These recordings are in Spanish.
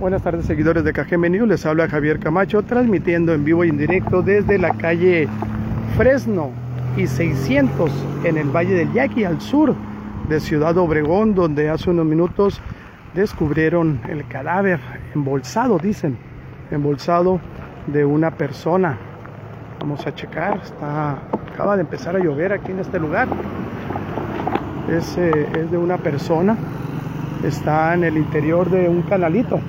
Buenas tardes seguidores de KGM News, les habla Javier Camacho transmitiendo en vivo y en directo desde la calle Fresno y 600 en el Valle del Yaqui al sur de Ciudad Obregón donde hace unos minutos descubrieron el cadáver embolsado, dicen, embolsado de una persona. Vamos a checar, está, acaba de empezar a llover aquí en este lugar. Es, eh, es de una persona, está en el interior de un canalito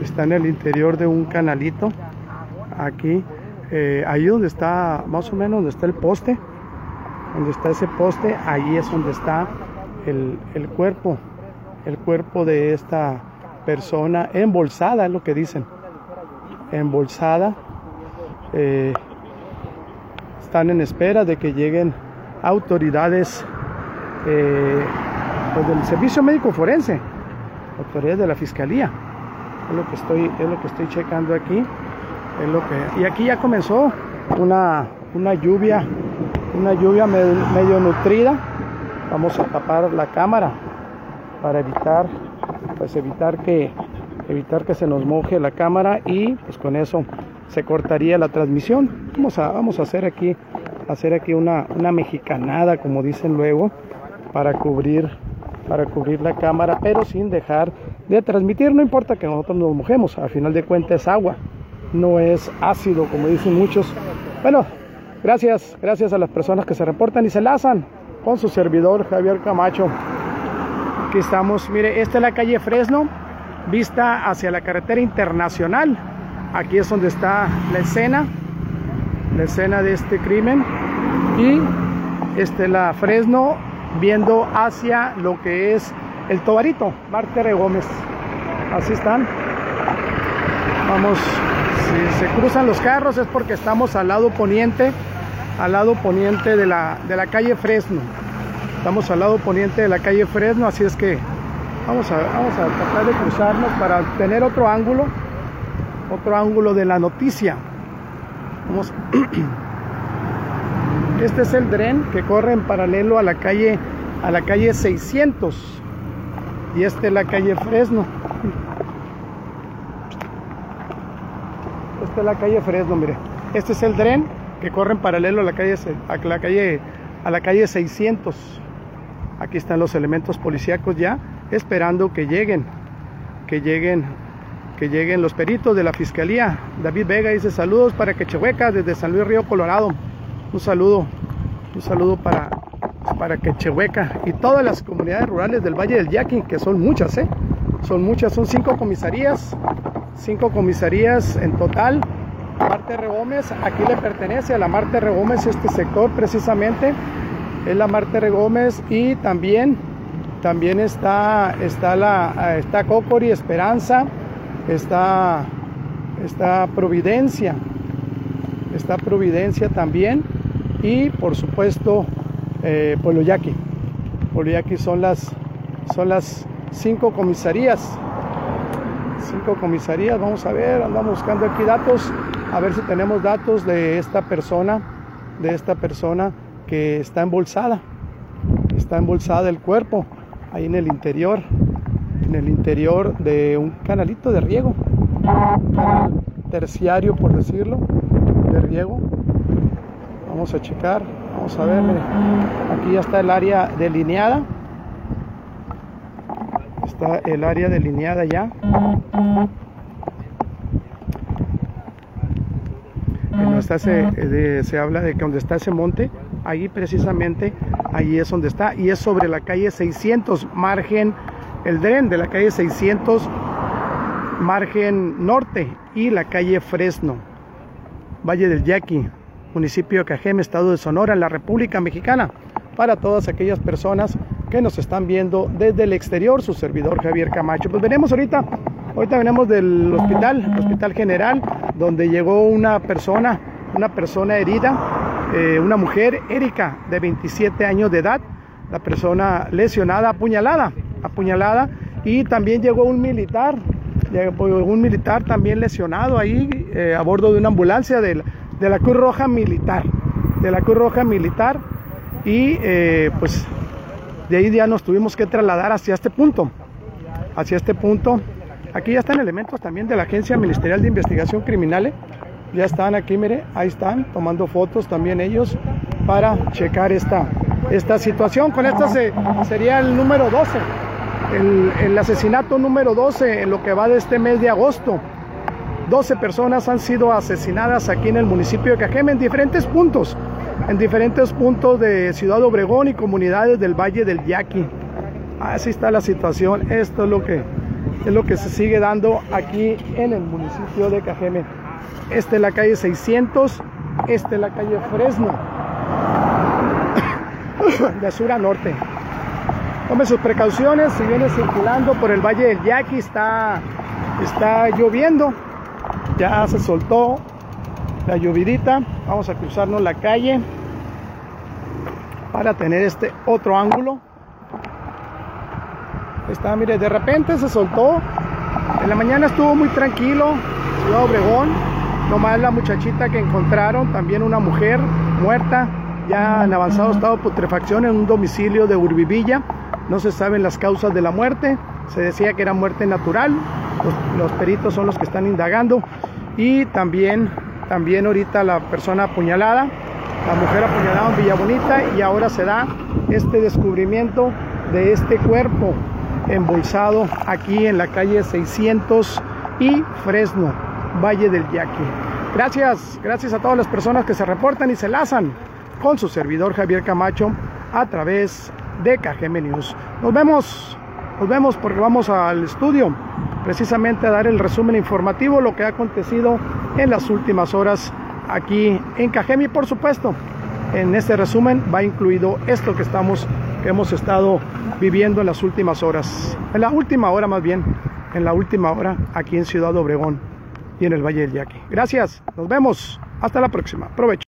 está en el interior de un canalito aquí eh, ahí donde está más o menos donde está el poste donde está ese poste ahí es donde está el, el cuerpo el cuerpo de esta persona embolsada es lo que dicen embolsada eh, están en espera de que lleguen autoridades eh, pues del servicio médico forense autoridades de la fiscalía es lo que estoy es lo que estoy checando aquí. Es lo que y aquí ya comenzó una, una lluvia una lluvia medio, nutrida. Vamos a tapar la cámara para evitar pues evitar que evitar que se nos moje la cámara y pues con eso se cortaría la transmisión. Vamos a vamos a hacer aquí hacer aquí una, una mexicanada como dicen luego para cubrir para cubrir la cámara pero sin dejar de transmitir. No importa que nosotros nos mojemos, al final de cuentas es agua, no es ácido como dicen muchos. Bueno, gracias, gracias a las personas que se reportan y se lazan con su servidor Javier Camacho. Aquí estamos, mire, esta es la calle Fresno, vista hacia la carretera internacional. Aquí es donde está la escena, la escena de este crimen. Y esta es la Fresno viendo hacia lo que es el Tobarito, Marte Gómez. Así están. Vamos, si se cruzan los carros es porque estamos al lado poniente, al lado poniente de la, de la calle Fresno. Estamos al lado poniente de la calle Fresno, así es que vamos a, vamos a tratar de cruzarnos para tener otro ángulo, otro ángulo de la noticia. Vamos. Este es el dren que corre en paralelo a la calle a la calle 600 y esta es la calle Fresno. Esta es la calle Fresno, mire. Este es el dren que corre en paralelo a la calle a la calle a la calle 600. Aquí están los elementos policíacos ya esperando que lleguen, que lleguen, que lleguen los peritos de la fiscalía. David Vega dice saludos para Quechehueca desde San Luis Río Colorado. Un saludo, un saludo para para Quechehueca y todas las comunidades rurales del Valle del Yaqui, que son muchas, ¿eh? Son muchas, son cinco comisarías, cinco comisarías en total. Marte R. Gómez, aquí le pertenece a la Marte R. Gómez este sector precisamente, es la Marte R. Gómez y también, también está, está, la, está Esperanza, está, está Providencia, está Providencia también y por supuesto eh, Pueblo Yaqui. Pueblo Yaqui son las, son las cinco comisarías. Cinco comisarías, vamos a ver, andamos buscando aquí datos, a ver si tenemos datos de esta persona, de esta persona que está embolsada. Está embolsada el cuerpo, ahí en el interior, en el interior de un canalito de riego, terciario por decirlo, de riego. Vamos a checar. Vamos a ver, aquí ya está el área delineada. Está el área delineada ya. Está se, se habla de que donde está ese monte, ahí precisamente, ahí es donde está, y es sobre la calle 600, margen, el dren de la calle 600, margen norte, y la calle Fresno, Valle del Yaqui, municipio de Cajeme, estado de Sonora, en la República Mexicana, para todas aquellas personas que nos están viendo desde el exterior, su servidor Javier Camacho. Pues venimos ahorita, ahorita venimos del hospital, hospital general, donde llegó una persona, una persona herida, eh, una mujer, Erika, de 27 años de edad, la persona lesionada, apuñalada, apuñalada, y también llegó un militar, un militar también lesionado ahí eh, a bordo de una ambulancia del de la Cruz Roja Militar, de la Cruz Roja Militar y eh, pues de ahí ya nos tuvimos que trasladar hacia este punto, hacia este punto, Aquí ya están elementos también de la Agencia Ministerial de Investigación Criminal. Ya están aquí, mire, ahí están tomando fotos también ellos para checar esta, esta situación. Con esto se, sería el número 12, el, el asesinato número 12 en lo que va de este mes de agosto. 12 personas han sido asesinadas aquí en el municipio de Cajeme en diferentes puntos, en diferentes puntos de Ciudad Obregón y comunidades del Valle del Yaqui. Así está la situación, esto es lo que es lo que se sigue dando aquí en el municipio de Cajeme. Esta es la calle 600, esta es la calle Fresno, de sur a norte. Tome sus precauciones, si viene circulando por el Valle del Yaqui, está, está lloviendo, ya se soltó la llovidita, vamos a cruzarnos la calle para tener este otro ángulo. Está, mire, de repente se soltó. En la mañana estuvo muy tranquilo, Ciudad Obregón. Nomás la muchachita que encontraron, también una mujer muerta, ya en avanzado estado de putrefacción en un domicilio de Urbivilla. No se saben las causas de la muerte. Se decía que era muerte natural. Los, peritos son los que están indagando. Y también, también ahorita la persona apuñalada, la mujer apuñalada en Villa Bonita. Y ahora se da este descubrimiento de este cuerpo embolsado aquí en la calle 600 y Fresno, Valle del Yaqui. Gracias, gracias a todas las personas que se reportan y se lazan con su servidor Javier Camacho a través de KGM News. Nos vemos, nos vemos porque vamos al estudio precisamente a dar el resumen informativo, lo que ha acontecido en las últimas horas aquí en y por supuesto en este resumen va incluido esto que estamos que hemos estado viviendo en las últimas horas, en la última hora más bien, en la última hora aquí en Ciudad Obregón y en el Valle del Yaqui. Gracias, nos vemos, hasta la próxima, provecho.